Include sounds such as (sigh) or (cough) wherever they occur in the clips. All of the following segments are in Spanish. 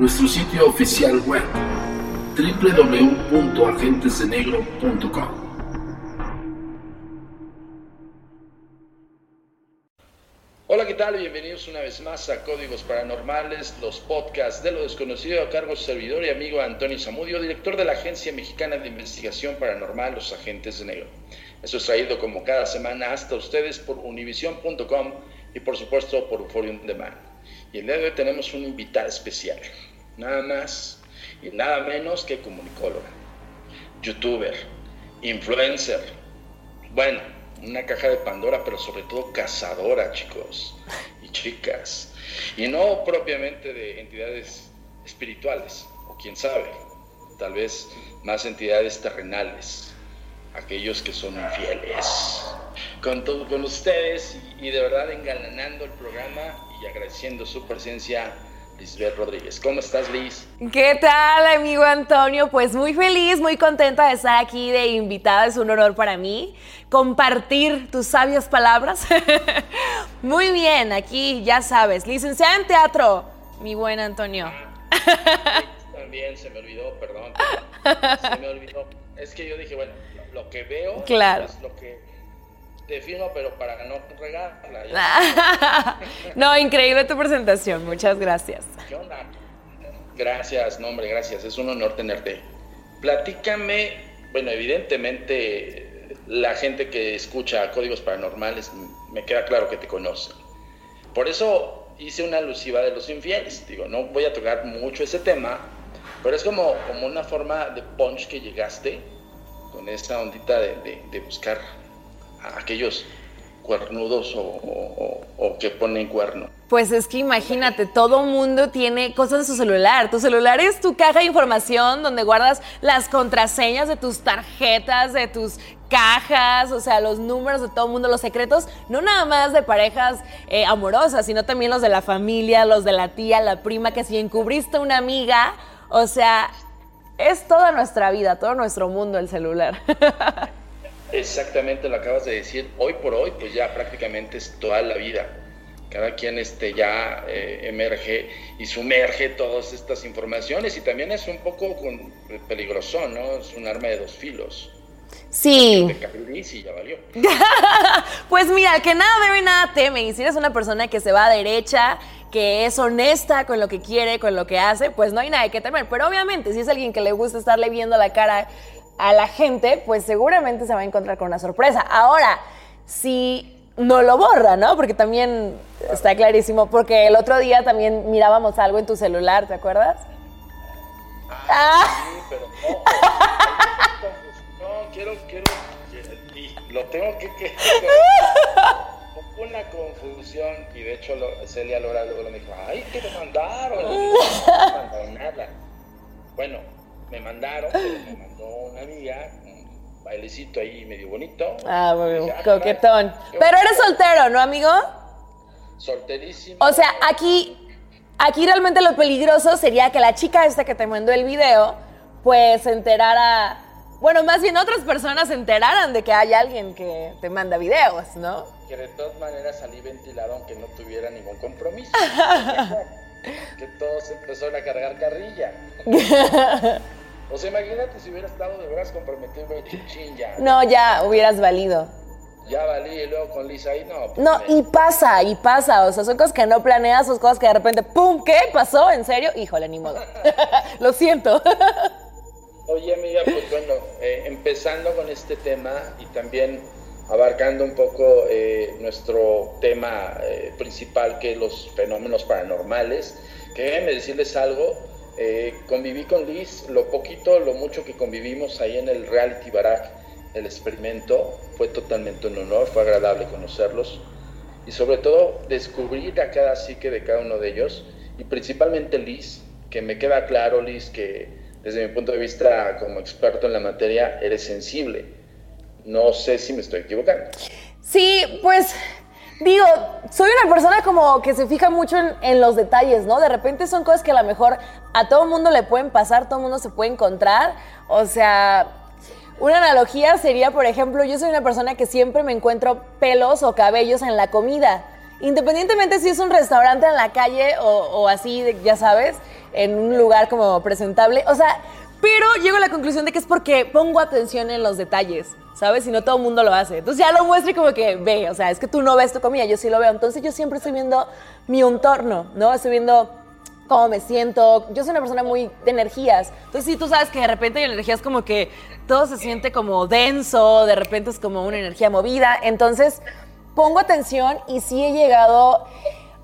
nuestro sitio oficial web www.agentesdenegro.com. Hola, ¿qué tal? Bienvenidos una vez más a Códigos Paranormales, los podcasts de lo desconocido a cargo de servidor y amigo Antonio Zamudio, director de la Agencia Mexicana de Investigación Paranormal, Los Agentes de Negro. Esto es traído como cada semana hasta ustedes por univision.com y por supuesto por Euphoria Demand. Y el día de hoy tenemos un invitado especial nada más y nada menos que comunicóloga, youtuber, influencer, bueno, una caja de Pandora, pero sobre todo cazadora, chicos y chicas, y no propiamente de entidades espirituales, o quién sabe, tal vez más entidades terrenales, aquellos que son infieles. Con, con ustedes y, y de verdad engalanando el programa y agradeciendo su presencia Lisbeth Rodríguez. ¿Cómo estás, Liz? ¿Qué tal, amigo Antonio? Pues muy feliz, muy contenta de estar aquí de invitada. Es un honor para mí compartir tus sabias palabras. (laughs) muy bien, aquí ya sabes, licenciada en teatro, mi buen Antonio. También se me olvidó, perdón. Se me olvidó. Es que yo dije, bueno, lo, que veo (laughs) claro. es lo que te firmo, pero para no regarla. (laughs) no, increíble tu presentación, muchas gracias. ¿Qué onda? Gracias, no hombre, gracias, es un honor tenerte. Platícame, bueno, evidentemente la gente que escucha códigos paranormales me queda claro que te conocen. Por eso hice una alusiva de los infieles. Digo, no voy a tocar mucho ese tema, pero es como, como una forma de punch que llegaste con esa ondita de, de, buscar a aquellos cuernudos o, o, que ponen cuerno. Pues es que imagínate, todo mundo tiene cosas en su celular. Tu celular es tu caja de información donde guardas las contraseñas de tus tarjetas, de tus cajas, o sea, los números de todo mundo, los secretos, no nada más de parejas eh, amorosas, sino también los de la familia, los de la tía, la prima, que si encubriste una amiga, o sea, es toda nuestra vida, todo nuestro mundo el celular. (laughs) Exactamente, lo acabas de decir. Hoy por hoy, pues ya prácticamente es toda la vida. Cada quien este, ya eh, emerge y sumerge todas estas informaciones y también es un poco peligroso, ¿no? Es un arma de dos filos. Sí. Y ya valió. (laughs) pues mira, que nada debe, nada teme. Y si eres una persona que se va a derecha, que es honesta con lo que quiere, con lo que hace, pues no hay nada que temer. Pero obviamente, si es alguien que le gusta estarle viendo la cara a la gente, pues seguramente se va a encontrar con una sorpresa. Ahora, si no lo borra, ¿no? Porque también está clarísimo, porque el otro día también mirábamos algo en tu celular, ¿te acuerdas? Ah, sí, pero quiero, quiero, y lo tengo que, que una confusión y de hecho Celia Lora luego me dijo, ay, ¿qué te mandaron? no me mandaron nada. Bueno, me mandaron, me mandó una amiga, un bailecito ahí medio bonito. Ah, muy ah, coquetón. Pero eres soltero, ¿no, amigo? Solterísimo. O sea, aquí, aquí realmente lo peligroso sería que la chica esta que te mandó el video, pues se enterara bueno, más bien otras personas se enteraran de que hay alguien que te manda videos, ¿no? Que de todas maneras salí ventilado aunque no tuviera ningún compromiso. (laughs) que todos empezaron a cargar carrilla. (laughs) o sea, imagínate si hubiera estado de veras comprometido chin ya. No, ya hubieras valido. Ya valí y luego con Lisa ahí no. Pues no, y pasa, y pasa. O sea, son cosas que no planeas, son cosas que de repente, ¡pum! ¿Qué pasó? ¿En serio? Híjole, ni modo. (laughs) (laughs) Lo siento. Oye, amiga, pues bueno, eh, empezando con este tema y también abarcando un poco eh, nuestro tema eh, principal, que es los fenómenos paranormales, que déjenme decirles algo, conviví con Liz, lo poquito, lo mucho que convivimos ahí en el Reality Barack, el experimento, fue totalmente un honor, fue agradable conocerlos y sobre todo descubrir a cada psique de cada uno de ellos y principalmente Liz, que me queda claro, Liz, que desde mi punto de vista como experto en la materia, eres sensible. No sé si me estoy equivocando. Sí, pues digo, soy una persona como que se fija mucho en, los detalles, ¿no? De repente son cosas que a lo mejor a todo mundo le pueden pasar, todo mundo se puede encontrar. O sea, una analogía sería, por ejemplo, yo soy una persona que siempre me encuentro pelos o cabellos en la comida. Independientemente si es un restaurante en la calle o, así, ya sabes, en un lugar como presentable. O sea, pero llego a la conclusión de que es porque pongo atención en los detalles, ¿sabes? Y no todo el mundo lo hace. Entonces ya lo muestro y como que ve, o sea, es que tú no ves tu comida, yo sí lo veo. Entonces yo siempre estoy viendo mi entorno, ¿no? Estoy viendo cómo me siento. Yo soy una persona muy de energías. Entonces, sí, tú sabes que de repente hay energías como que todo se siente como denso, de repente es como una energía movida. Entonces, pongo atención y sí he llegado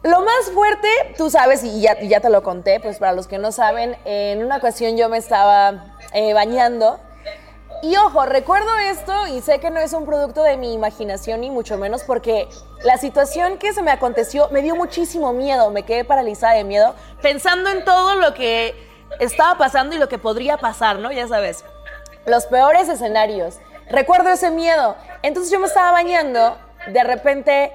lo más fuerte, tú sabes, y ya, ya, te lo conté, pues para los que no saben, en una ocasión yo me estaba eh, bañando. Y ojo, recuerdo esto y sé que no es un producto de mi imaginación ni mucho menos porque la situación que se me aconteció me dio muchísimo miedo, me quedé paralizada de miedo pensando en todo lo que estaba pasando y lo que podría pasar, ¿no? Ya sabes, los peores escenarios. Recuerdo ese miedo. Entonces yo me estaba bañando, de repente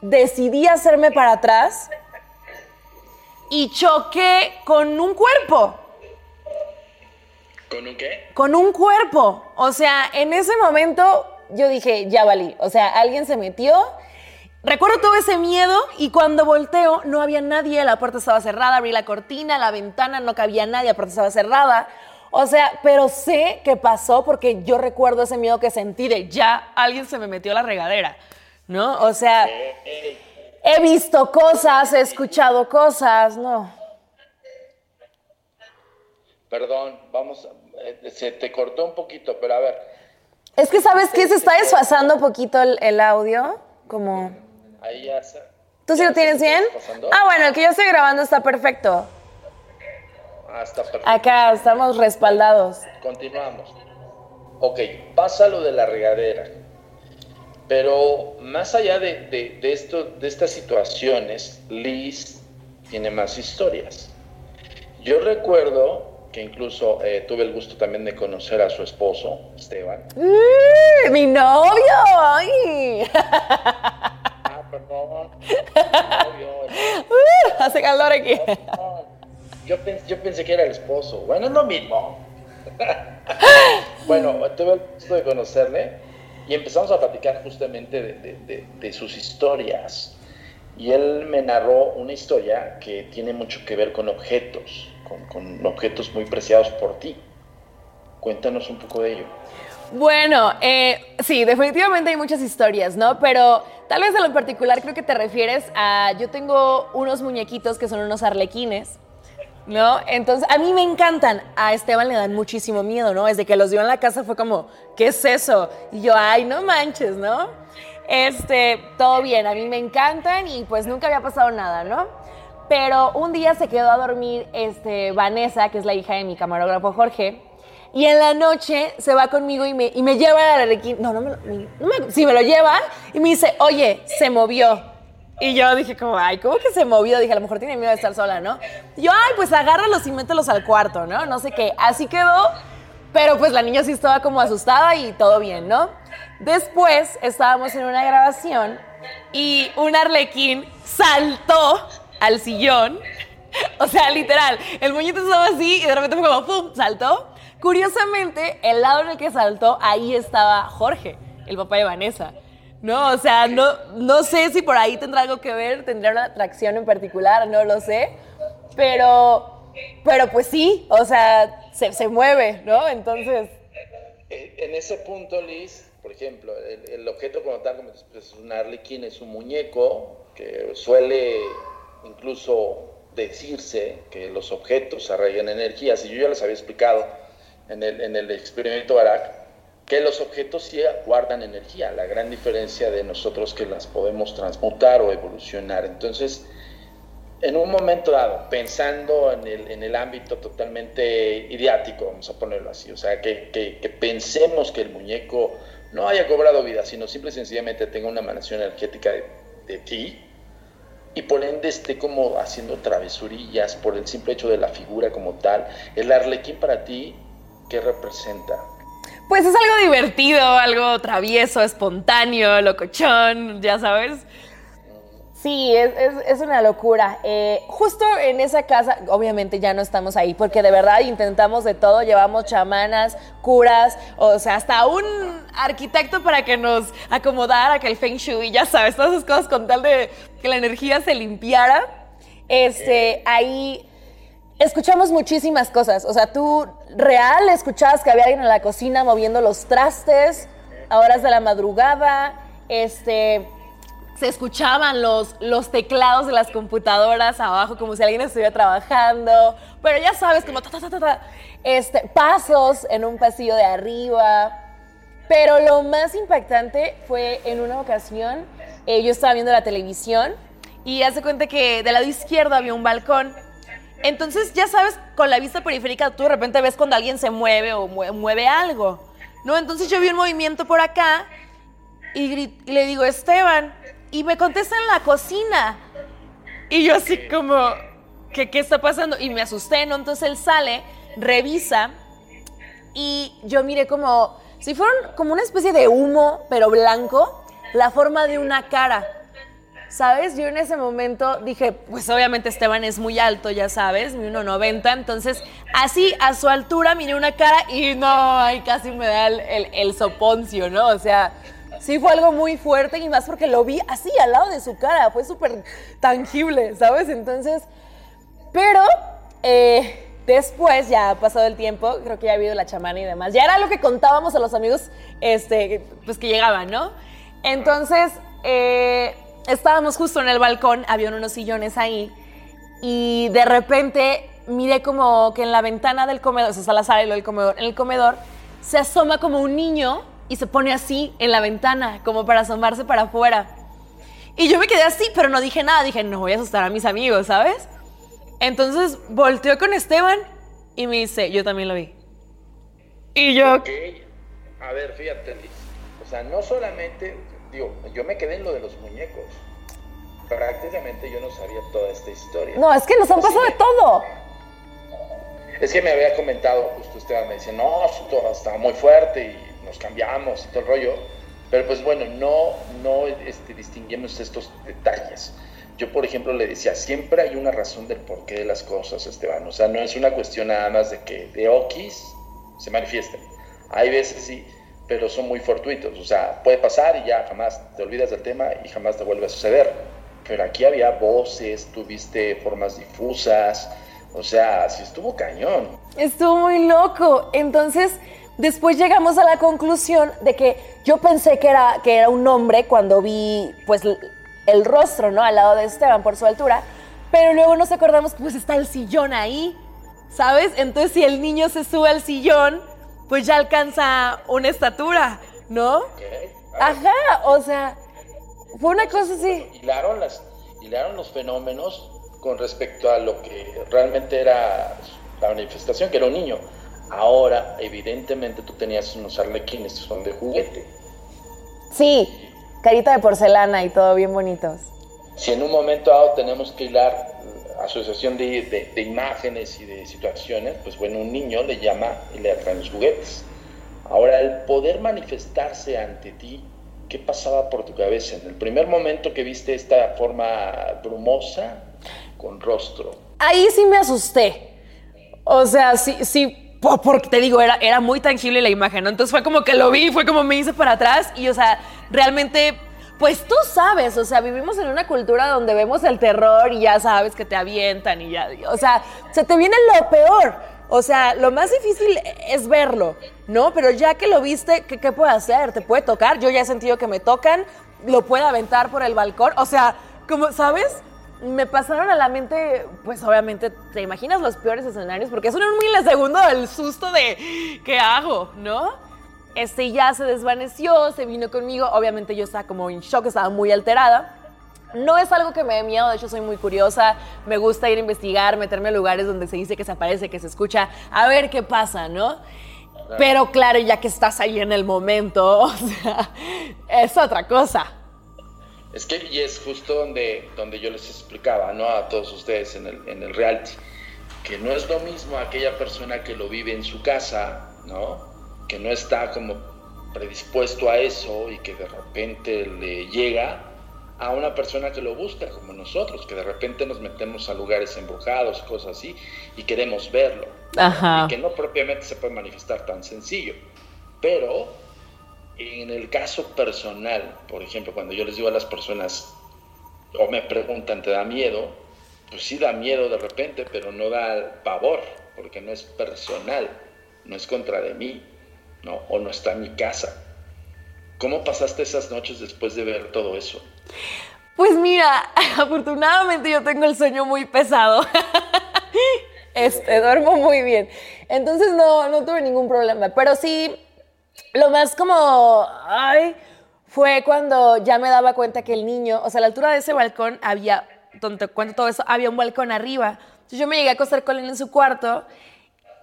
decidí hacerme para atrás y choqué con un cuerpo. ¿Con un qué? Con un cuerpo. O sea, en ese momento yo dije, ya valí. O sea, alguien se metió. Recuerdo todo ese miedo y cuando volteo no había nadie, la puerta estaba cerrada, abrí la cortina, la ventana, no cabía nadie, la puerta estaba cerrada. O sea, pero sé que pasó porque yo recuerdo ese miedo que sentí de ya alguien se me metió a la regadera. ¿no? O sea, he visto cosas, he escuchado cosas, ¿no? Perdón, vamos, se te cortó un poquito, pero a ver. Es que sabes que se está desfasando un poquito el, audio, como... Ahí ya está. ¿Tú sí lo tienes bien? Ah, bueno, el que yo estoy grabando está perfecto. Ah, está perfecto. Acá estamos respaldados. Continuamos. ok, pasa lo de la regadera, pero más allá de, esto, de estas situaciones, Liz tiene más historias. Yo recuerdo que incluso eh, tuve el gusto también de conocer a su esposo, Esteban. ¡Mm, ¡Mi novio! ¡Ay! Ah, perdón. (laughs) novio. Uh, hace calor aquí. (laughs) Yo, yo pensé que era el esposo. Bueno, es lo mismo. (laughs) bueno, tuve el gusto de conocerle y empezamos a platicar justamente de, sus historias. Y él me narró una historia que tiene mucho que ver con objetos, con, objetos muy preciados por ti. Cuéntanos un poco de ello. Bueno, eh, sí, definitivamente hay muchas historias, ¿no? Pero tal vez a lo particular creo que te refieres a, yo tengo unos muñequitos que son unos arlequines ¿no? Entonces, a mí me encantan. A Esteban le dan muchísimo miedo, ¿no? Desde que los vio en la casa fue como, ¿qué es eso? Y yo, ay, no manches, ¿no? Este, todo bien, a mí me encantan y pues nunca había pasado nada, ¿no? Pero un día se quedó a dormir este, Vanessa, que es la hija de mi camarógrafo Jorge, y en la noche se va conmigo y me, y me lleva al arequín. No, no me, no me, sí, me lo lleva y me dice, oye, se movió. Y yo dije como, ay, ¿cómo que se movió? Dije, a lo mejor tiene miedo de estar sola, ¿no? Yo, ay, pues agárralos y mételos al cuarto, ¿no? No sé qué. Así quedó, pero pues la niña sí estaba como asustada y todo bien, ¿no? Después estábamos en una grabación y un arlequín saltó al sillón. (laughs) O sea, literal, el muñeco estaba así y de repente fue como, ¡pum!, saltó. Curiosamente, el lado en el que saltó, ahí estaba Jorge, el papá de Vanessa. No, o sea, no, no sé si por ahí tendrá algo que ver, tendrá una atracción en particular, no lo sé. Pero, pero pues sí, o sea, se, mueve, ¿no? Entonces. En ese punto, Liz, por ejemplo, el, objeto como tal, como es un arlequín, es un muñeco que suele incluso decirse que los objetos arraigan energías. Y yo ya les había explicado en el, en el experimento Barak que los objetos sí guardan energía, la gran diferencia de nosotros que las podemos transmutar o evolucionar. Entonces, en un momento dado, pensando en el, en el ámbito totalmente idiático, vamos a ponerlo así, o sea, que, que, pensemos que el muñeco no haya cobrado vida, sino simple y sencillamente tenga una emanación energética de ti, y por ende esté como haciendo travesurillas por el simple hecho de la figura como tal, el arlequín para ti, ¿qué representa? Pues es algo divertido, algo travieso, espontáneo, locochón, ya sabes. Sí, es, una locura. Eh, justo en esa casa, obviamente ya no estamos ahí, porque de verdad intentamos de todo, llevamos chamanas, curas, o sea, hasta un arquitecto para que nos acomodara, que el feng shui, ya sabes, todas esas cosas con tal de que la energía se limpiara. Este, ahí escuchamos muchísimas cosas. O sea, tú real escuchabas que había alguien en la cocina moviendo los trastes a horas de la madrugada. Este, se escuchaban los, los teclados de las computadoras abajo como si alguien estuviera trabajando. Pero ya sabes, como este, pasos en un pasillo de arriba. Pero lo más impactante fue en una ocasión, eh, yo estaba viendo la televisión y hace cuenta que del lado izquierdo había un balcón entonces, ya sabes, con la vista periférica tú de repente ves cuando alguien se mueve o mueve algo, ¿no? Entonces yo vi un movimiento por acá y, le digo, Esteban, y me contesta en la cocina. Y yo así como, ¿qué, ¿qué está pasando? Y me asusté, ¿no? Entonces él sale, revisa y yo miré como, si fueron como una especie de humo, pero blanco, la forma de una cara. ¿sabes? Yo en ese momento dije, pues obviamente Esteban es muy alto, ya sabes, mi 1,90, entonces así a su altura miré una cara y no, ahí casi me da el, soponcio, ¿no? O sea, sí fue algo muy fuerte y más porque lo vi así al lado de su cara, fue súper tangible, ¿sabes? Entonces, pero eh, después ya ha pasado el tiempo, creo que ya ha habido la chamana y demás, ya era lo que contábamos a los amigos, este, pues que llegaban, ¿no? Entonces, eh, estábamos justo en el balcón, había unos sillones ahí, y de repente miré como que en la ventana del comedor, o sea, la sala y del comedor, en el comedor se asoma como un niño y se pone así en la ventana, como para asomarse para afuera. Y yo me quedé así, pero no dije nada, dije, no voy a asustar a mis amigos, ¿sabes? Entonces volteó con Esteban y me dice, yo también lo vi. Y yo, A ver, fíjate, Liz. O sea, no solamente, digo, yo me quedé en lo de los muñecos. Prácticamente yo no sabía toda esta historia. No, es que nos han pasado de todo. Es que me había comentado, justo usted me decía, no, estaba muy fuerte y nos cambiamos y todo el rollo. Pero pues bueno, no, no este, distinguimos estos detalles. Yo, por ejemplo, le decía, siempre hay una razón del porqué de las cosas, Esteban. O sea, no es una cuestión nada más de que de Okis se manifiesten. Hay veces sí, pero son muy fortuitos. O sea, puede pasar y ya jamás te olvidas del tema y jamás te vuelve a suceder. Pero aquí había voces, tuviste formas difusas, o sea, sí estuvo cañón. Estuvo muy loco. Entonces, después llegamos a la conclusión de que yo pensé que era, que era un hombre cuando vi, pues, el rostro, ¿no? Al lado de Esteban por su altura. Pero luego nos acordamos que pues está el sillón ahí, ¿sabes? Entonces si el niño se sube al sillón, pues ya alcanza una estatura, ¿no? Ajá, o sea, fue una cosa así. Hilaron, las, hilaron los fenómenos con respecto a lo que realmente era la manifestación, que era un niño. Ahora, evidentemente, tú tenías unos arlequines, son de juguete. Sí, carita de porcelana y todo bien bonitos. Si en un momento dado tenemos que hilar asociación de, de, imágenes y de situaciones, pues bueno, un niño le llama y le atraen los juguetes. Ahora, el poder manifestarse ante ti, ¿qué pasaba por tu cabeza en el primer momento que viste esta forma brumosa con rostro? Ahí sí me asusté. O sea, sí, sí, porque te digo, era, era muy tangible la imagen, ¿no? Entonces fue como que lo vi, fue como me hice para atrás y, o sea, realmente, pues tú sabes, o sea, vivimos en una cultura donde vemos el terror y ya sabes que te avientan y ya, o sea, se te viene lo peor. O sea, lo más difícil es verlo, ¿no? Pero ya que lo viste, ¿qué, ¿qué, puede hacer? ¿Te puede tocar? Yo ya he sentido que me tocan, lo puede aventar por el balcón. O sea, como, ¿sabes? Me pasaron a la mente, pues obviamente, te imaginas los peores escenarios, porque es un milisegundo del susto de, ¿qué hago? ¿No? Este ya se desvaneció, se vino conmigo. Obviamente yo estaba como en shock, estaba muy alterada. No es algo que me dé miedo, de hecho soy muy curiosa, me gusta ir a investigar, meterme en lugares donde se dice que se aparece, que se escucha, a ver qué pasa, ¿no? Pero claro, ya que estás ahí en el momento, (laughs) o sea, es otra cosa. Es que y es justo donde, donde yo les explicaba, ¿no? A todos ustedes en el, en el reality, que no es lo mismo aquella persona que lo vive en su casa, ¿no? que no está como predispuesto a eso y que de repente le llega a una persona que lo busca como nosotros, que de repente nos metemos a lugares embrujados, cosas así, y queremos verlo. Y que no propiamente se puede manifestar tan sencillo. Pero en el caso personal, por ejemplo, cuando yo les digo a las personas o me preguntan, ¿te da miedo? Pues sí da miedo de repente, pero no da pavor, porque no es personal, no es contra de mí, ¿no? O no está en mi casa. ¿Cómo pasaste esas noches después de ver todo eso? Pues mira, (laughs) afortunadamente yo tengo el sueño muy pesado. (laughs) Este, duermo muy bien. Entonces no, no tuve ningún problema. Pero sí, lo más como, ay, fue cuando ya me daba cuenta que el niño, o sea, a la altura de ese balcón había, donde cuento todo eso, había un balcón arriba. Entonces yo me llegué a acostar con él en su cuarto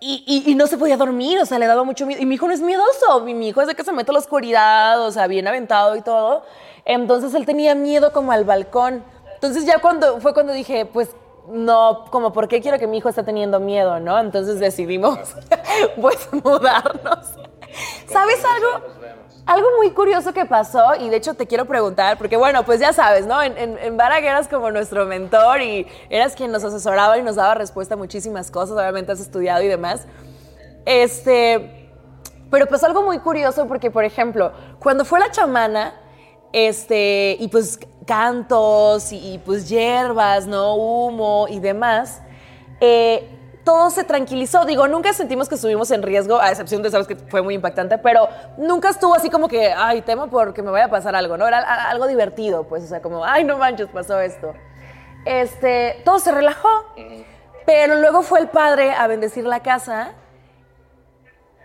y, no se podía dormir, o sea, le daba mucho miedo. Y mi hijo no es miedoso, mi, hijo es de que se mete a la oscuridad, o sea, bien aventado y todo. Entonces él tenía miedo como al balcón. Entonces ya cuando fue cuando dije, pues no, como, ¿por qué quiero que mi hijo esté teniendo miedo, no? Entonces decidimos, (laughs) pues, mudarnos. (laughs) ¿Sabes algo? Algo muy curioso que pasó, y de hecho te quiero preguntar, porque bueno, pues ya sabes, ¿no? En, en, en eras como nuestro mentor y eras quien nos asesoraba y nos daba respuesta a muchísimas cosas, obviamente has estudiado y demás. Este, pero pues algo muy curioso porque, por ejemplo, cuando fue la chamana, este, y pues cantos y, y pues hierbas, ¿no? Humo y demás, eh, todo se tranquilizó. Digo, nunca sentimos que estuvimos en riesgo, a excepción de, sabes que fue muy impactante, pero nunca estuvo así como que, ay, temo porque me vaya a pasar algo, ¿no? Era algo divertido, pues, o sea, como, ay, no manches, pasó esto. Este, todo se relajó, pero luego fue el padre a bendecir la casa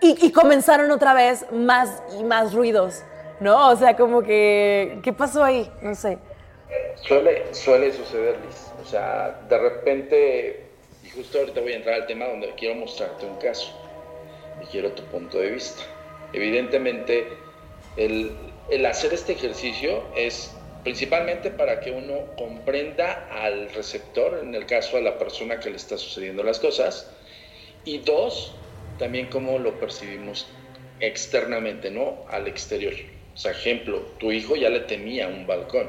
y, y comenzaron otra vez más y más ruidos, ¿no? O sea, como que, ¿qué pasó ahí? No sé. Suele, suele suceder, Liz. O sea, de repente justo ahorita voy a entrar al tema donde quiero mostrarte un caso y quiero tu punto de vista. Evidentemente, el, el hacer este ejercicio es principalmente para que uno comprenda al receptor, en el caso a la persona que le está sucediendo las cosas, y dos, también cómo lo percibimos externamente, ¿no? Al exterior. O sea, ejemplo, tu hijo ya le temía un balcón,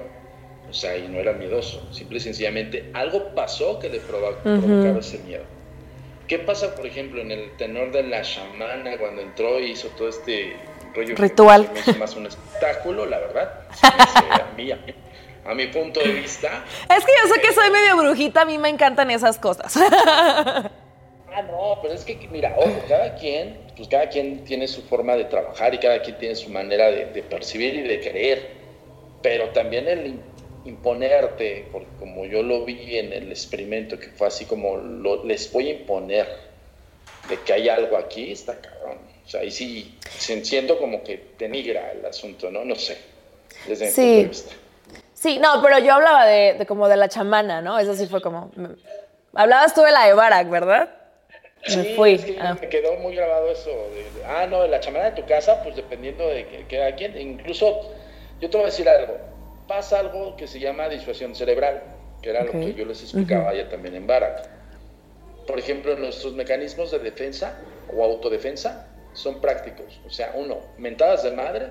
o sea, y no era miedoso. Simple y sencillamente algo pasó que le provocaba ese miedo. ¿Qué pasa, por ejemplo, en el tenor de la chamana cuando entró y hizo todo este rollo? Ritual. Es más un espectáculo, la verdad. (laughs) a, mí, a mi punto de vista. Es que yo sé que soy medio brujita, a mí me encantan esas cosas. (laughs) Ah, no, pero es que, mira, ojo, cada quien, pues cada quien tiene su forma de trabajar y cada quien tiene su manera de, percibir y de creer. Pero también el imponerte, porque como yo lo vi en el experimento, que fue así como les voy a imponer de que hay algo aquí, está cabrón. O sea, ahí sí se siento como que denigra el asunto, ¿no? No sé, desde sí. mi punto de vista. Sí, no, pero yo hablaba de, como de la chamana, ¿no? Eso sí fue como... Hablabas tú de la de Barak, ¿verdad? Me fui. Ah. me quedó muy grabado eso. ah, no, la chamana de tu casa, pues dependiendo de que, que quien. Incluso, yo te voy a decir algo. Pasa algo que se llama disuasión cerebral, que era lo que yo les explicaba ya también en Barak. Por ejemplo, nuestros mecanismos de defensa o autodefensa son prácticos. O sea, uno, mentadas de madre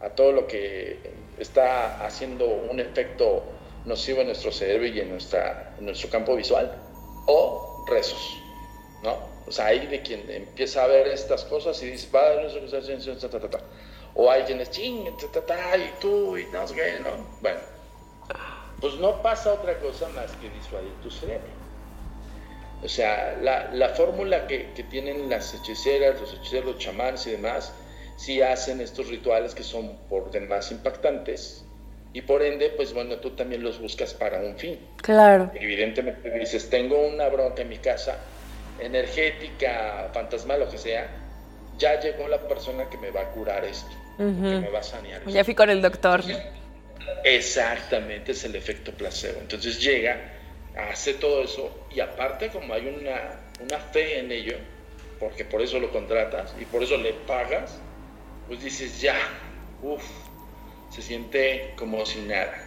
a todo lo que está haciendo un efecto nocivo en nuestro cerebro y en, nuestra, en nuestro campo visual, o rezos ¿no? O sea, hay de quien empieza a ver estas cosas y dice, padre, no sé qué O hay quienes, ching, y tú, y no sé qué, ¿no? Bueno, pues no pasa otra cosa más que disuadir tu cerebro. O sea, la, la fórmula que, que, tienen las hechiceras, los hechiceros, los chamanes y demás, sí hacen estos rituales que son por demás impactantes y por ende, pues bueno, tú también los buscas para un fin. Claro. Evidentemente dices, tengo una bronca en mi casa, energética, fantasmal, lo que sea, ya llegó la persona que me va a curar esto, que me va a sanear. Ya fui con el doctor. exactamente, es el efecto placebo. Entonces llega, hace todo eso y aparte como hay una, una fe en ello, porque por eso lo contratas y por eso le pagas, pues dices ya, uff, se siente como si nada.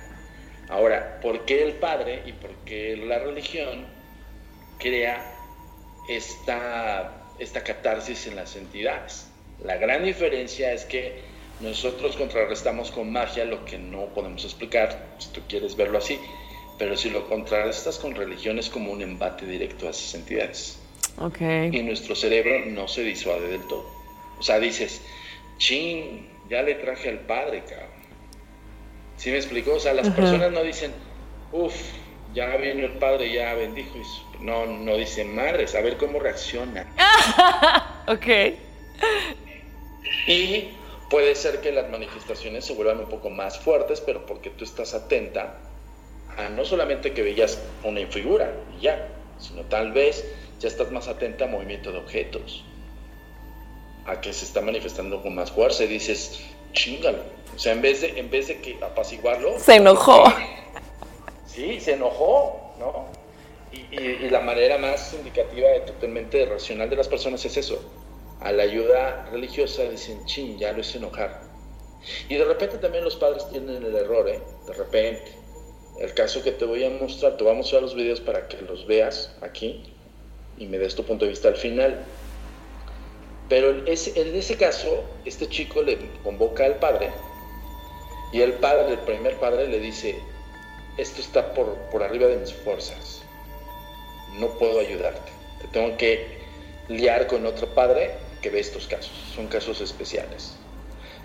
Ahora, ¿por qué el padre y por qué la religión crea esta, esta catarsis en las entidades. La gran diferencia es que nosotros contrarrestamos con magia lo que no podemos explicar, si tú quieres verlo así, pero si lo contrarrestas con religión es como un embate directo a esas entidades. Okay. Y nuestro cerebro no se disuade del todo. O sea, dices, ching, ya le traje al padre, cabrón. ¿Sí me explicó? O sea, las personas no dicen, uff, ya vino el padre, ya bendijo. Y no, no dice madres, a ver cómo reacciona. (laughs) ok. Y puede ser que las manifestaciones se vuelvan un poco más fuertes, pero porque tú estás atenta a no solamente que veías una figura y ya, sino tal vez ya estás más atenta a movimiento de objetos, a que se está manifestando con más fuerza y dices, chingalo. O sea, en vez de, en vez de que apaciguarlo, se enojó. Sí, se enojó, ¿no? Y, la manera más indicativa de totalmente racional de las personas es eso. A la ayuda religiosa dicen, ching, ya lo hice enojar. Y de repente también los padres tienen el error, ¿eh? De repente. El caso que te voy a mostrar, te voy a mostrar los videos para que los veas aquí y me des tu punto de vista al final. Pero en ese caso, este chico le convoca al padre y el padre, el primer padre, le dice, esto está por, por arriba de mis fuerzas. No puedo ayudarte. Te tengo que liar con otro padre que ve estos casos. Son casos especiales.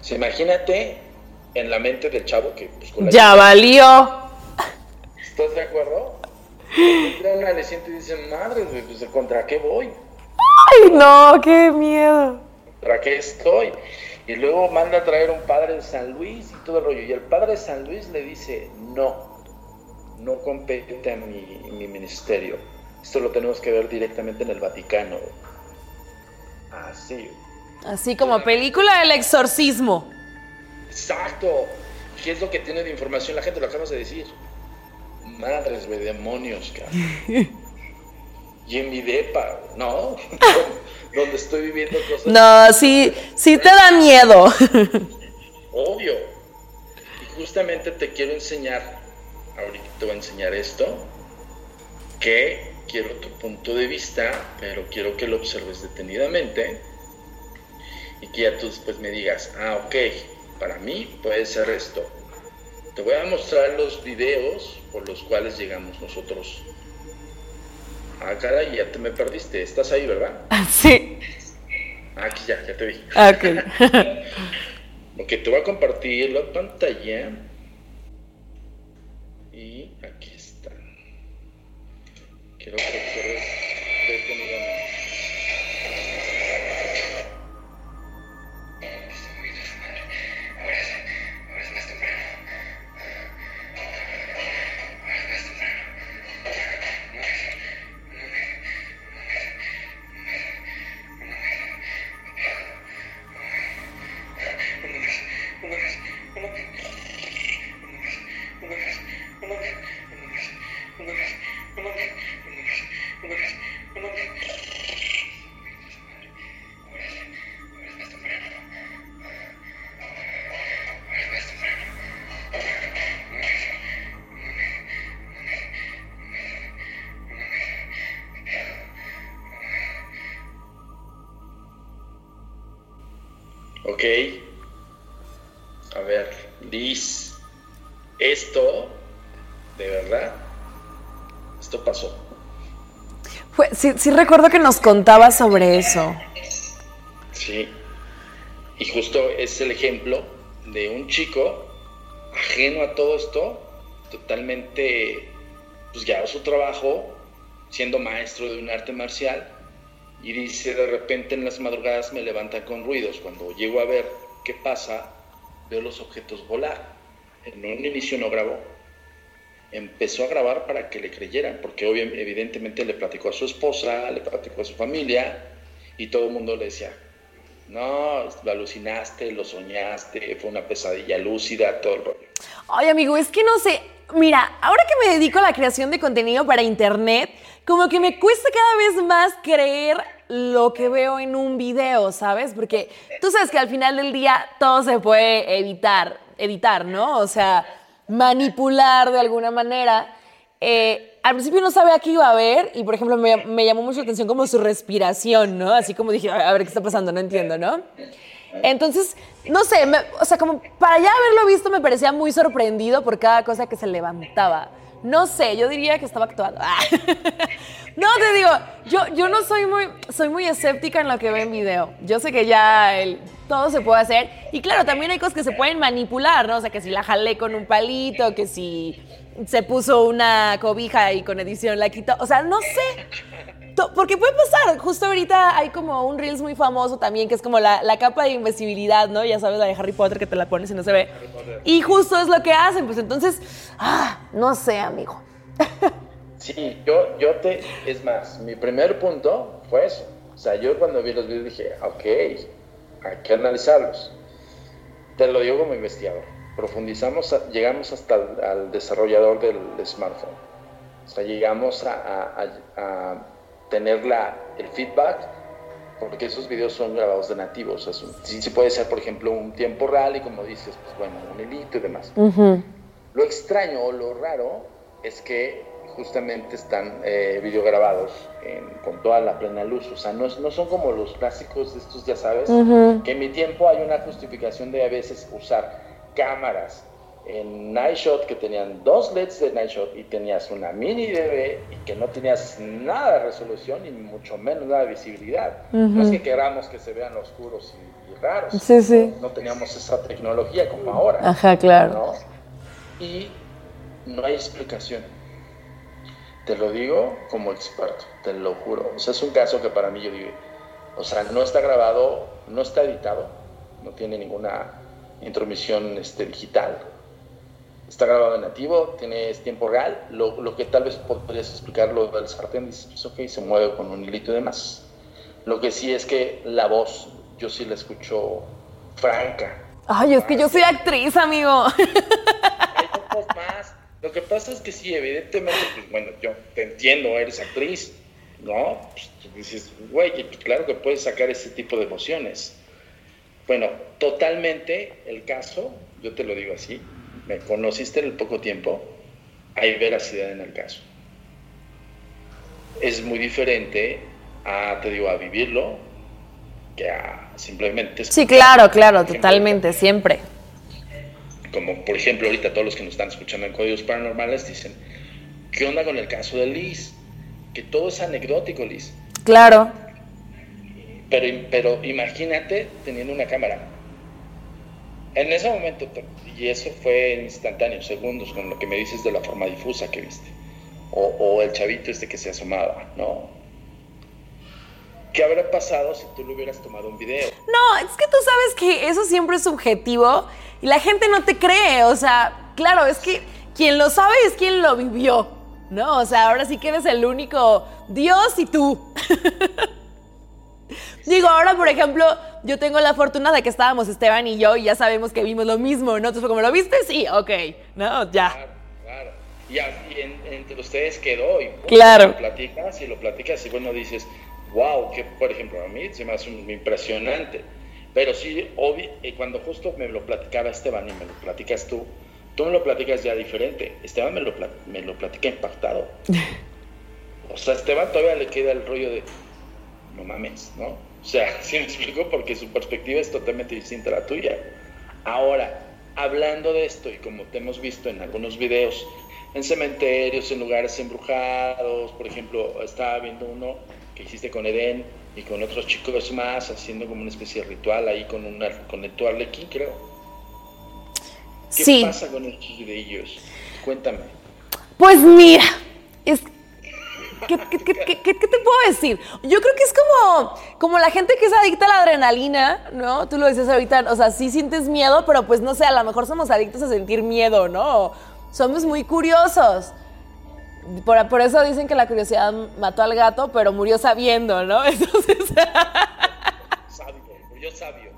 Si imagínate en la mente del chavo que pues, Ya valió. ¿Estás de acuerdo? Entra una aliciente y dice, madre, pues, ¿contra qué voy? ¡Ay, no! ¡Qué miedo! ¿Contra qué estoy? Y luego manda a traer un padre de San Luis y todo el rollo. Y el padre de San Luis le dice, no, no compete a mi, ministerio. Esto lo tenemos que ver directamente en el Vaticano. Así. Así como película del exorcismo. Exacto. ¿Qué es lo que tiene de información? La gente lo acabas de decir. Madres, de demonios, (laughs) y en mi depa, ¿no? (laughs) Donde estoy viviendo cosas. No, sí, sí te da miedo. (laughs) Obvio. Y justamente te quiero enseñar, ahorita te voy a enseñar esto, que quiero tu punto de vista, pero quiero que lo observes detenidamente y que ya tú después me digas, ah, ok, para mí puede ser esto. Te voy a mostrar los videos por los cuales llegamos nosotros. Ah, caray, ya te me perdiste. Estás ahí, ¿verdad? Sí. Ah, aquí ya, ya te vi. Ah, ok. (laughs) ok, te voy a compartir la pantalla. Quiero A ver, Liz. Esto, de verdad, esto pasó. Sí, sí recuerdo que nos contabas sobre eso. Sí. Y justo es el ejemplo de un chico ajeno a todo esto, totalmente, pues ya su trabajo, siendo maestro de un arte marcial, y dice de repente en las madrugadas me levantan con ruidos. Cuando llego a ver qué pasa, veo los objetos volar. En un inicio no grabó. Empezó a grabar para que le creyeran, porque obviamente, evidentemente le platicó a su esposa, le platicó a su familia, y todo el mundo le decía, no, lo alucinaste, lo soñaste, fue una pesadilla lúcida, todo el rollo. Ay, amigo, es que no sé. Mira, ahora que me dedico a la creación de contenido para internet, como que me cuesta cada vez más creer lo que veo en un video, ¿sabes? Porque tú sabes que al final del día todo se puede evitar, editar, ¿no? O sea, manipular de alguna manera. Eh, al principio no sabía qué iba a ver y, por ejemplo, me, me llamó mucho la atención como su respiración, ¿no? Así como dije, a ver qué está pasando, no entiendo, ¿no? Entonces, no sé, me- o sea, como para ya haberlo visto me parecía muy sorprendido por cada cosa que se levantaba. No sé, yo diría que estaba actuando. (laughs) Ah. No, te digo, yo, yo no soy muy, soy muy escéptica en lo que veo en video. Yo sé que ya todo se puede hacer. Y claro, también hay cosas que se pueden manipular, ¿no? O sea, que si la jalé con un palito, que si se puso una cobija y con edición la quitó. O sea, no sé. Porque puede pasar. Justo ahorita hay como un Reels muy famoso también, que es como la, la capa de invisibilidad, ¿no? Ya sabes, la de Harry Potter que te la pones y no se ve. Y justo es lo que hacen. Pues entonces, ah, no sé, amigo. (laughs) Sí, yo, yo te, es más, mi primer punto fue eso. O sea, yo cuando vi los videos dije, ok, hay que analizarlos. Te lo digo como investigador. Profundizamos, llegamos hasta el al desarrollador del smartphone. O sea, llegamos a, a- a- a tener la, el feedback, porque esos videos son grabados de nativos. O sea, sí, sí puede ser, por ejemplo, un tiempo real y como dices, pues bueno, un hilito y demás. Lo extraño o lo raro es que justamente están eh, videograbados en- con toda la plena luz. O sea, no, es- no son como los clásicos de estos, ya sabes, que en mi tiempo hay una justificación de a veces usar cámaras en Night Shot que tenían dos LEDs de Night Shot y tenías una mini DV y que no tenías nada de resolución y mucho menos nada de visibilidad. No es que queramos que se vean oscuros y, y raros. Sí, sí. No teníamos esa tecnología como ahora. Ajá, claro. ¿no? Y no hay explicación. Te lo digo como experto, te lo juro. O sea, es un caso que para mí yo digo, o sea, no está grabado, no está editado, no tiene ninguna intromisión este, digital. Está grabado en nativo, tiene es tiempo real. Lo, lo que tal vez podrías explicar lo del sartén, dices, pues ok, se mueve con un hilito y demás. Lo que sí es que la voz, yo sí la escucho franca, Ay, es que yo soy actriz, amigo. hay más. Lo que pasa es que sí, evidentemente, pues bueno, yo te entiendo, eres actriz, ¿no? Pues, dices, güey, claro que puedes sacar ese tipo de emociones. Bueno, totalmente el caso, yo te lo digo así, me conociste en el poco tiempo, hay veracidad en el caso. Es muy diferente a, te digo, a vivirlo que a simplemente... Sí, claro, claro, totalmente, siempre. Como por ejemplo ahorita todos los que nos están escuchando en Códigos Paranormales dicen, ¿qué onda con el caso de Liz? Que todo es anecdótico, Liz. Claro. Pero, pero imagínate teniendo una cámara. En ese momento, y eso fue instantáneo, segundos, con lo que me dices de la forma difusa que viste. O, o el chavito este que se asomaba, ¿no? ¿Qué habrá pasado si tú le hubieras tomado un video? No, es que tú sabes que eso siempre es subjetivo y la gente no te cree. O sea, claro, es que quien lo sabe es quien lo vivió, ¿no? O sea, ahora sí que eres el único Dios y tú. (laughs) Digo, ahora, por ejemplo, yo tengo la fortuna de que estábamos Esteban y yo y ya sabemos que vimos lo mismo, ¿no? Entonces, como lo viste, sí, ok, ¿no? Ya. Claro, claro. Y, entre ustedes quedó y claro. lo platicas y lo platicas y bueno, dices, wow, que por ejemplo a mí se me hace impresionante. Pero sí, obvio, y cuando justo me lo platicaba Esteban y me lo platicas tú, tú me lo platicas ya diferente. Esteban me lo, me lo platica impactado. (laughs) O sea, a Esteban todavía le queda el rollo de, no mames, ¿no? O sea, (laughs) sí me explico porque su perspectiva es totalmente distinta a la tuya. Ahora, hablando de esto y como te hemos visto en algunos videos, en cementerios, en lugares embrujados, por ejemplo, estaba viendo uno que hiciste con Eden y con otros chicos más, haciendo como una especie de ritual ahí con, una, con el Tuarlequín, creo. ¿Qué pasa con estos videos? Cuéntame. Pues mira, es... ¿Qué, qué, qué, te puedo decir? Yo creo que es como, como la gente que es adicta a la adrenalina, ¿no? Tú lo dices ahorita, o sea, sí sientes miedo, pero pues no sé, a lo mejor somos adictos a sentir miedo, ¿no? Somos muy curiosos. Por, eso dicen que la curiosidad mató al gato, pero murió sabiendo, ¿no? (laughs) Entonces. sabio, murió sabio.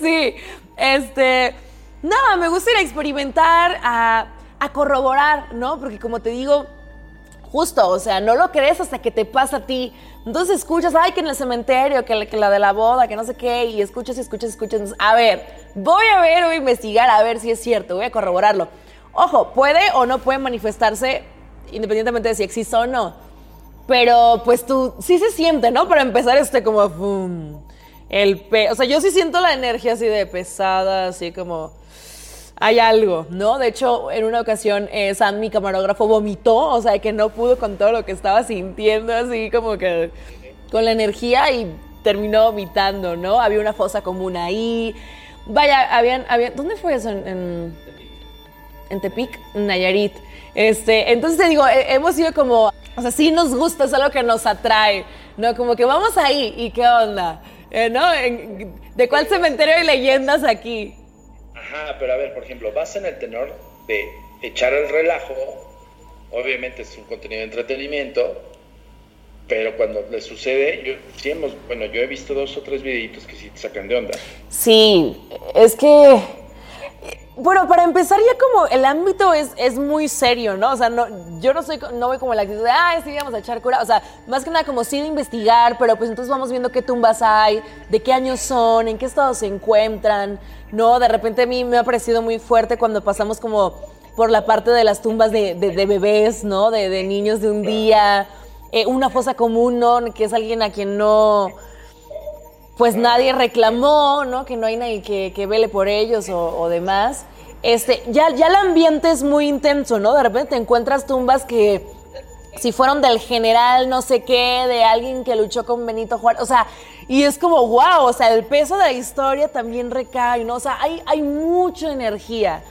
sí, este. Nada, me gusta ir a experimentar, a, corroborar, ¿no? Porque como te digo, justo, o sea, no lo crees hasta que te pasa a ti. Entonces escuchas, ay, que en el cementerio, que, que la de la boda, que no sé qué, y escuchas y escuchas y escuchas. a ver, voy a ver, voy a investigar a ver si es cierto, voy a corroborarlo. Ojo, puede o no puede manifestarse independientemente de si existe o no. Pero pues tú sí se siente, ¿no? Para empezar, este como... el pe o sea, yo sí siento la energía así de pesada, así como... Hay algo, ¿no? De hecho, en una ocasión eh, Sam, mi camarógrafo, vomitó, o sea, que no pudo con todo lo que estaba sintiendo, así como que con la energía y terminó vomitando, ¿no? Había una fosa común ahí. Vaya, habían, habían ¿dónde fue eso? En, en, en Tepic, Nayarit. Este, entonces te digo, hemos sido como, o sea, sí nos gusta, es algo que nos atrae, ¿no? Como que vamos ahí y qué onda, eh, ¿no? ¿De cuál cementerio hay leyendas aquí? Ajá, pero a ver, por ejemplo, vas en el tenor de echar el relajo, obviamente es un contenido de entretenimiento, pero cuando le sucede, yo sí bueno, yo he visto dos o tres videitos que sí te sacan de onda. Sí, es que bueno, para empezar ya como el ámbito es, es muy serio, ¿no? O sea, no, yo no soy, no voy como la actitud de, ay, sí, vamos a echar cura. O sea, más que nada como sí de investigar, pero pues entonces vamos viendo qué tumbas hay, de qué años son, en qué estado se encuentran, ¿no? De repente a mí me ha parecido muy fuerte cuando pasamos como por la parte de las tumbas de, de, bebés, ¿no? De, de, niños de un día, eh, una fosa común, ¿no? Que es alguien a quien no pues nadie reclamó, ¿no? Que no hay nadie que, que vele por ellos o, demás. Este, ya, ya el ambiente es muy intenso, ¿no? De repente te encuentras tumbas que si fueron del general no sé qué, de alguien que luchó con Benito Juárez, o sea, y es como, wow, o sea, el peso de la historia también recae, ¿no? O sea, hay, hay mucha energía.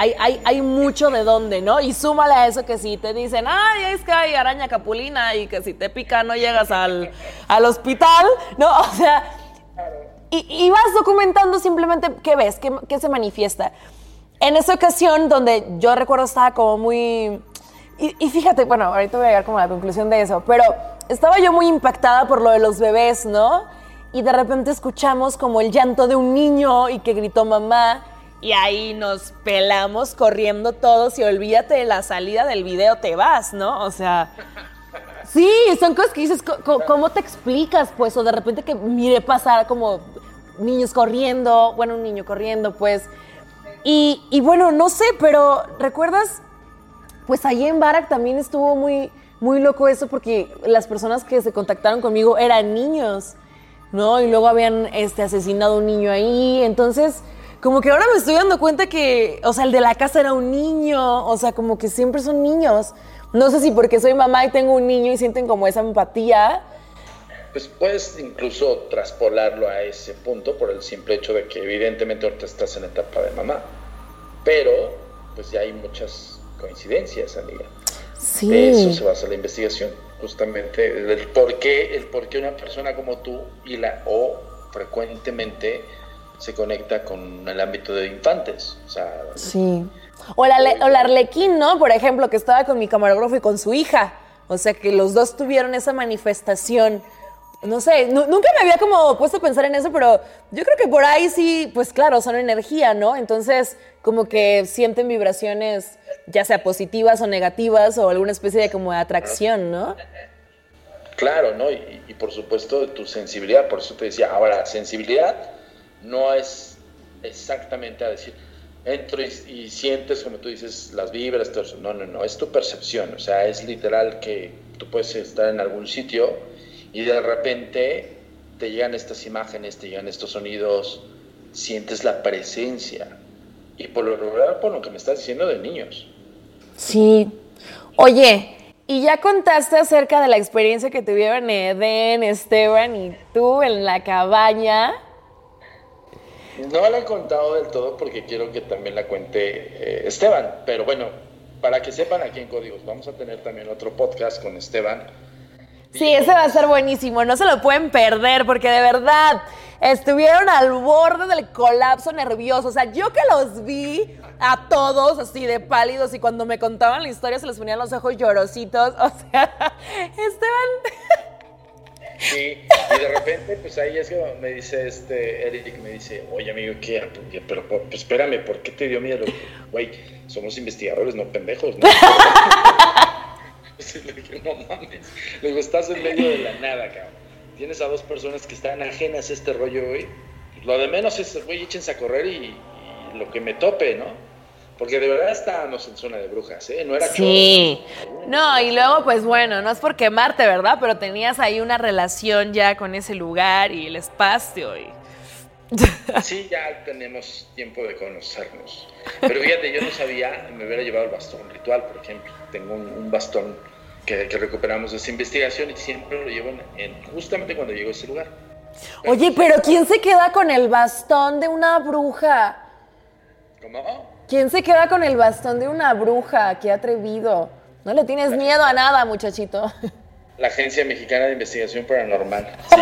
Hay, hay, hay, mucho de dónde, ¿no? Y súmale a eso que si te dicen, ay, es que hay araña capulina y que si te pica no llegas al, al hospital, ¿no? (laughs) O sea, y, vas documentando simplemente qué ves, qué, se manifiesta. En esa ocasión donde yo recuerdo estaba como muy... Y, fíjate, bueno, ahorita voy a llegar como a la conclusión de eso, pero estaba yo muy impactada por lo de los bebés, ¿no? Y de repente escuchamos como el llanto de un niño y que gritó mamá. Y ahí nos pelamos corriendo todos y olvídate de la salida del video, te vas, ¿no? O sea, Sí, son cosas que dices, ¿cómo te explicas? Pues, o de repente que mire pasar como niños corriendo, bueno, un niño corriendo, pues. Y, bueno, no sé, pero ¿recuerdas? Pues allí en Barak también estuvo muy, muy loco eso porque las personas que se contactaron conmigo eran niños, ¿no? Y luego habían este, asesinado a un niño ahí. Entonces, como que ahora me estoy dando cuenta que, o sea, el de la casa era un niño, o sea, como que siempre son niños. No sé si porque soy mamá y tengo un niño y sienten como esa empatía. Pues puedes incluso traspolarlo a ese punto por el simple hecho de que evidentemente ahorita estás en etapa de mamá. Pero pues ya hay muchas coincidencias, amiga. Sí. De eso se basa la investigación, justamente el por qué, el por qué una persona como tú y la o frecuentemente se conecta con el ámbito de infantes. O sea, Sí. O la, o la Arlequín, ¿no? Por ejemplo, que estaba con mi camarógrafo y con su hija. O sea, que los dos tuvieron esa manifestación. No sé, nu- nunca me había como puesto a pensar en eso, pero yo creo que por ahí sí, pues claro, son energía, ¿no? Entonces, como que sienten vibraciones, ya sea positivas o negativas, o alguna especie de como de atracción, ¿no? Claro, ¿no? Y, y por supuesto tu sensibilidad, por eso te decía, ahora, sensibilidad no es exactamente a decir, entro y, y sientes, como tú dices, las vibras, todo eso. No, no, no, es tu percepción, o sea, es literal que tú puedes estar en algún sitio y de repente te llegan estas imágenes, te llegan estos sonidos, sientes la presencia. Y por lo regular, por lo que me estás diciendo de niños. Sí. Oye, y ya contaste acerca de la experiencia que tuvieron Eden, Esteban y tú en la cabaña. No la he contado del todo porque quiero que también la cuente eh, Esteban, pero bueno, para que sepan aquí en Códigos, vamos a tener también otro podcast con Esteban. Sí, ese va a ser buenísimo, no se lo pueden perder porque de verdad estuvieron al borde del colapso nervioso. O sea, yo que los vi a todos así de pálidos y cuando me contaban la historia se les ponían los ojos llorositos. (laughs) O sea, Esteban... Sí, y de repente, pues ahí es que me dice este Eric, me dice, oye amigo, ¿qué? Pero pues, espérame, ¿por qué te dio miedo? Güey, somos investigadores, no pendejos, ¿no? (laughs) (laughs) Le dije, no mames. Le digo, estás en medio de la nada, cabrón. Tienes a dos personas que están ajenas a este rollo, güey. Lo de menos es, güey, échense a correr y, y lo que me tope, ¿no? Porque de verdad estábamos en zona de brujas, ¿eh? No era Sí. No, y luego pues bueno, no es por quemarte, ¿verdad? Pero tenías ahí una relación ya con ese lugar y el espacio y... Sí, ya tenemos tiempo de conocernos. Pero fíjate, yo no sabía, me hubiera llevado el bastón ritual, por ejemplo. Tengo un, un bastón que, que recuperamos de esa investigación y siempre lo llevo en, en- justamente cuando llego a ese lugar. Oye, pero ¿quién se queda con el bastón de una bruja? ¿Cómo? ¿Quién se queda con el bastón de una bruja? Qué atrevido. No le tienes miedo a nada, muchachito. La Agencia Mexicana de Investigación Paranormal. (laughs) Sí.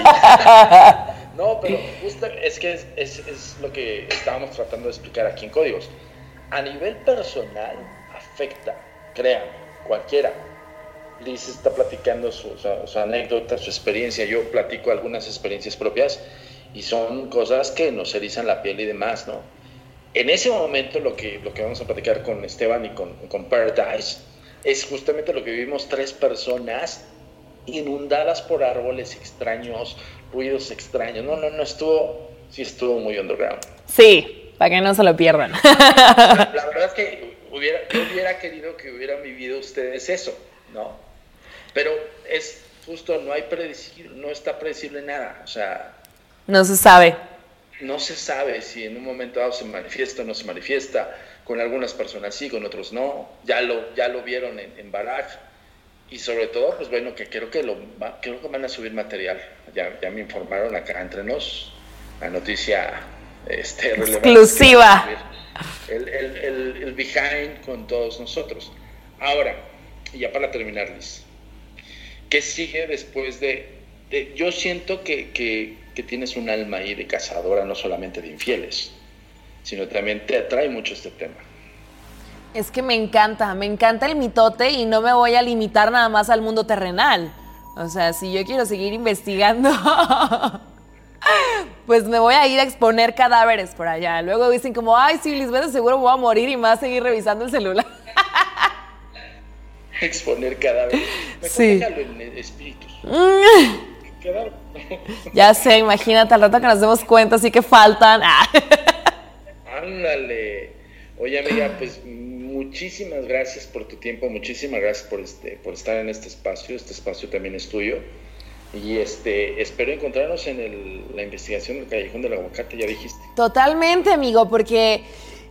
No, pero justo es que es, es- es lo que estábamos tratando de explicar aquí en Códigos. A nivel personal, afecta, créanme, cualquiera. Liz está platicando su, anécdota, su experiencia. Yo platico algunas experiencias propias y son cosas que nos erizan la piel y demás, ¿no? En ese momento lo que, lo que vamos a platicar con Esteban y con, con Paradise es justamente lo que vivimos tres personas inundadas por árboles extraños, ruidos extraños. No, no, no, estuvo, sí estuvo muy underground. Sí, para que no se lo pierdan. (laughs) La verdad es que hubiera, yo hubiera querido que hubieran vivido ustedes eso, ¿no? Pero es justo, no hay predecible, no está predecible nada. O sea, No se sabe. no se sabe si en un momento dado se manifiesta o no se manifiesta. Con algunas personas sí, con otros no. Ya lo, ya lo vieron en, en Baraj. Y sobre todo, pues bueno, que creo que, lo, creo que van a subir material. Ya, ya me informaron acá entre nos la noticia este. Exclusiva. el, el, el behind con todos nosotros. Ahora, y ya para terminar, Liz. ¿Qué sigue después de, de- yo siento que, que- que tienes un alma ahí de cazadora, no solamente de infieles, sino también te atrae mucho este tema. Es que me encanta, me encanta el mitote y no me voy a limitar nada más al mundo terrenal. O sea, si yo quiero seguir investigando, (laughs) pues me voy a ir a exponer cadáveres por allá. Luego dicen como, ay, sí, Lisbeth, seguro voy a morir y me va a seguir revisando el celular. (laughs) exponer cadáveres. Mejor Sí. en espíritus. Quedaron. (laughs) Ya sé, imagínate al rato que nos demos cuenta, así que faltan. Ah. (laughs) Ándale. Oye, amiga, pues muchísimas gracias por tu tiempo, muchísimas gracias por este, por estar en este espacio. Este espacio también es tuyo. Y este, espero encontrarnos en el- la investigación del Callejón del Aguacate, ya dijiste. Totalmente, amigo, porque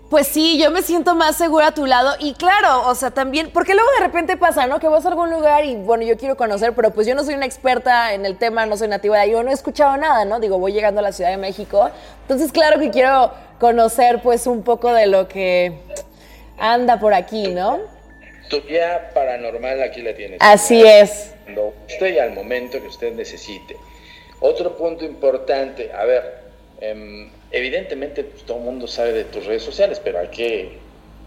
pues sí, yo me siento más segura a tu lado y claro, o sea, también, porque luego de repente pasa, ¿no? Que vas a algún lugar y bueno, yo quiero conocer, pero pues yo no soy una experta en el tema, no soy nativa de ahí, yo no he escuchado nada, ¿no? Digo, voy llegando a la Ciudad de México, entonces claro que quiero conocer pues un poco de lo que anda por aquí, ¿no? Tu guía paranormal aquí la tienes. Así es. Cuando usted al momento que usted necesite. Otro punto importante, a ver, em, evidentemente pues, todo el mundo sabe de tus redes sociales, pero hay que,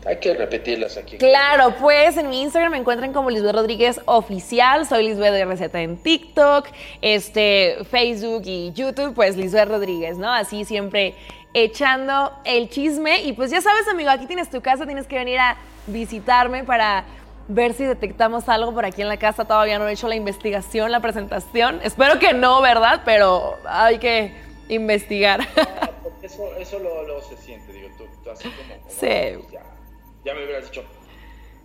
hay que repetirlas aquí. Claro, pues en mi Instagram me encuentran como Lisbeth Rodríguez Oficial, soy Lisbeth de Receta en TikTok, este, Facebook y YouTube, pues Lisbeth Rodríguez, ¿no? Así siempre echando el chisme. Y pues ya sabes, amigo, aquí tienes tu casa, tienes que venir a visitarme para ver si detectamos algo por aquí en la casa. Todavía no he hecho la investigación, la presentación. Espero que no, ¿verdad? Pero hay que investigar. Porque (laughs) (laughs) Eso, eso luego, luego se siente, digo, tú, tú así como, como, Sí. ya, ya me hubieras dicho,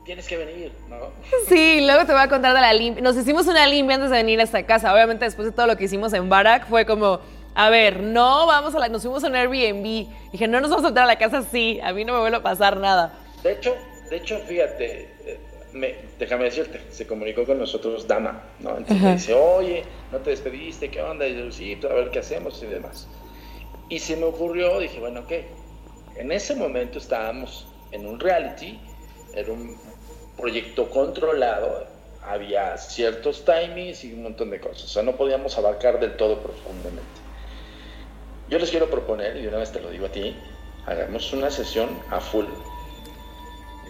tienes que venir, ¿no? (laughs) Sí, luego te voy a contar de la limpia. Nos hicimos una limpia antes de venir a esta casa. Obviamente, después de todo lo que hicimos en Barak, fue como, a ver, no vamos a la. Nos fuimos a un Airbnb. Dije, no nos vamos a entrar a la casa así. A mí no me vuelve a pasar nada. De hecho, de hecho, fíjate, me- déjame decirte, se comunicó con nosotros Dama, ¿no? Entonces me dice, oye, no te despediste, ¿qué onda? Y yo, sí, pues, a ver qué hacemos y demás. Y se me ocurrió, dije, bueno, ok. En ese momento estábamos en un reality, era un proyecto controlado, había ciertos timings y un montón de cosas, o sea, no podíamos abarcar del todo profundamente. Yo les quiero proponer, y de una vez te lo digo a ti, hagamos una sesión a full.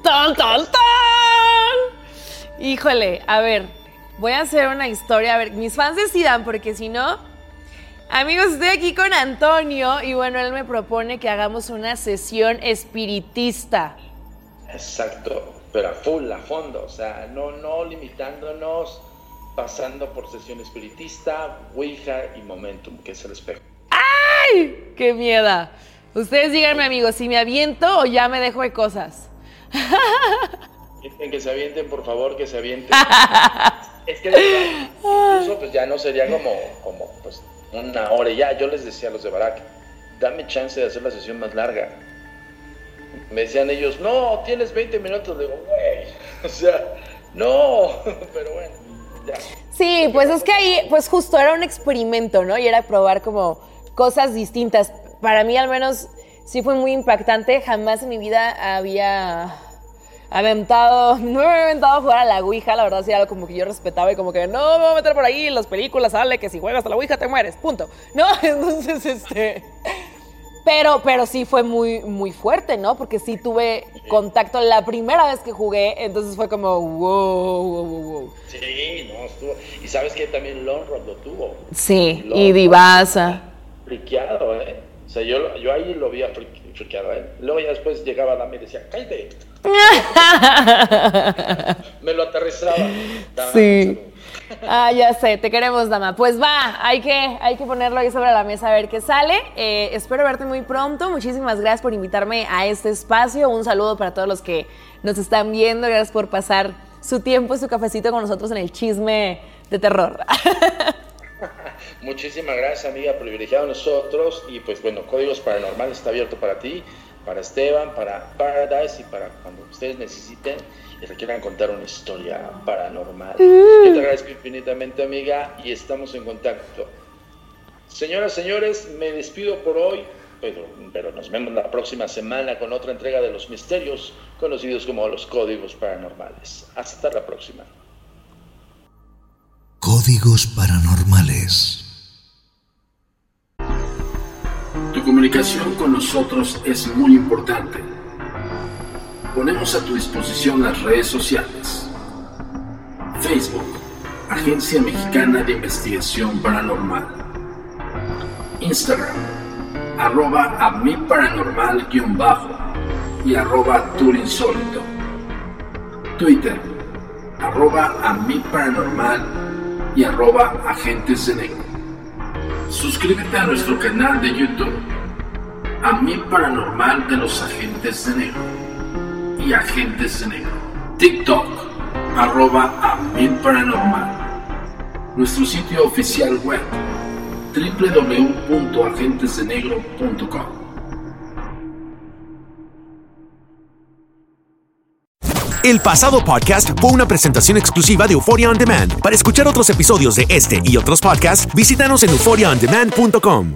¡Tan, tan, tan! Híjole, a ver, voy a hacer una historia. A ver, mis fans decidan, porque si no. Amigos, estoy aquí con Antonio y bueno, él me propone que hagamos una sesión espiritista. Exacto, pero a full, a fondo, o sea, no, no limitándonos, pasando por sesión espiritista, Ouija y Momentum, que es el espejo. ¡Ay! ¡Qué miedo! Ustedes díganme, amigos, si me aviento o ya me dejo de cosas. Dicen que se avienten, por favor, que se avienten. (laughs) es que incluso pues ya no sería como, como pues, una hora y ya. Yo les decía a los de Barak, dame chance de hacer la sesión más larga. Me decían ellos, no, tienes 20 minutos. Digo, güey, (laughs) o sea, no, (laughs) pero bueno, ya. Sí, pues es que ahí, pues justo era un experimento, ¿no? Y era probar como cosas distintas. Para mí al menos sí fue muy impactante. Jamás en mi vida había aventado, (laughs) no me había aventado a jugar a la Ouija, la verdad sí era algo como que yo respetaba y como que no me voy a meter por ahí en las películas, sale que si juegas a la Ouija te mueres, punto. (laughs) No, (laughs) entonces este... Pero, pero sí fue muy, muy fuerte, ¿no? Porque sí tuve contacto la primera vez que jugué, entonces fue como wow, wow, wow, wow. Sí, no, estuvo. Y sabes que también Lonrod lo tuvo. Sí, Lonrod y Divasa. Friqueado, ¿eh? O sea, yo, yo ahí lo vi frique- friqueado, ¿eh? Luego ya después llegaba Dame y decía, cállate. (laughs) Me lo aterrizaba. Sí. Ah, ya sé, te queremos, dama. Pues va, hay que, hay que ponerlo ahí sobre la mesa a ver qué sale. Eh, espero verte muy pronto. Muchísimas gracias por invitarme a este espacio. Un saludo para todos los que nos están viendo. Gracias por pasar su tiempo su cafecito con nosotros en el chisme de terror. (laughs) Muchísimas gracias, amiga, privilegiado nosotros. Y pues bueno, Códigos Paranormales está abierto para ti, para Esteban, para Paradise y para cuando ustedes necesiten y requieran contar una historia paranormal. Yo te agradezco infinitamente, amiga, y estamos en contacto. Señoras, señores, me despido por hoy, pero, pero nos vemos la próxima semana con otra entrega de los misterios conocidos como los Códigos Paranormales. Hasta la próxima. Códigos paranormales. Comunicación con nosotros es muy importante. Ponemos a tu disposición las redes sociales. Facebook, Agencia Mexicana de Investigación Paranormal. Instagram, arroba a mi paranormal guion bajo y arroba tour insólito. Twitter, arroba a mi paranormal y arroba agentes de negro. Suscríbete a nuestro canal de YouTube, mi paranormal de los agentes de negro y agentes de negro. TikTok, arroba a paranormal. Nuestro sitio oficial web, www.agentesdenegro.com. El pasado podcast fue una presentación exclusiva de Euphoria On Demand. Para escuchar otros episodios de este y otros podcasts, visítanos en euphoriaondemand.com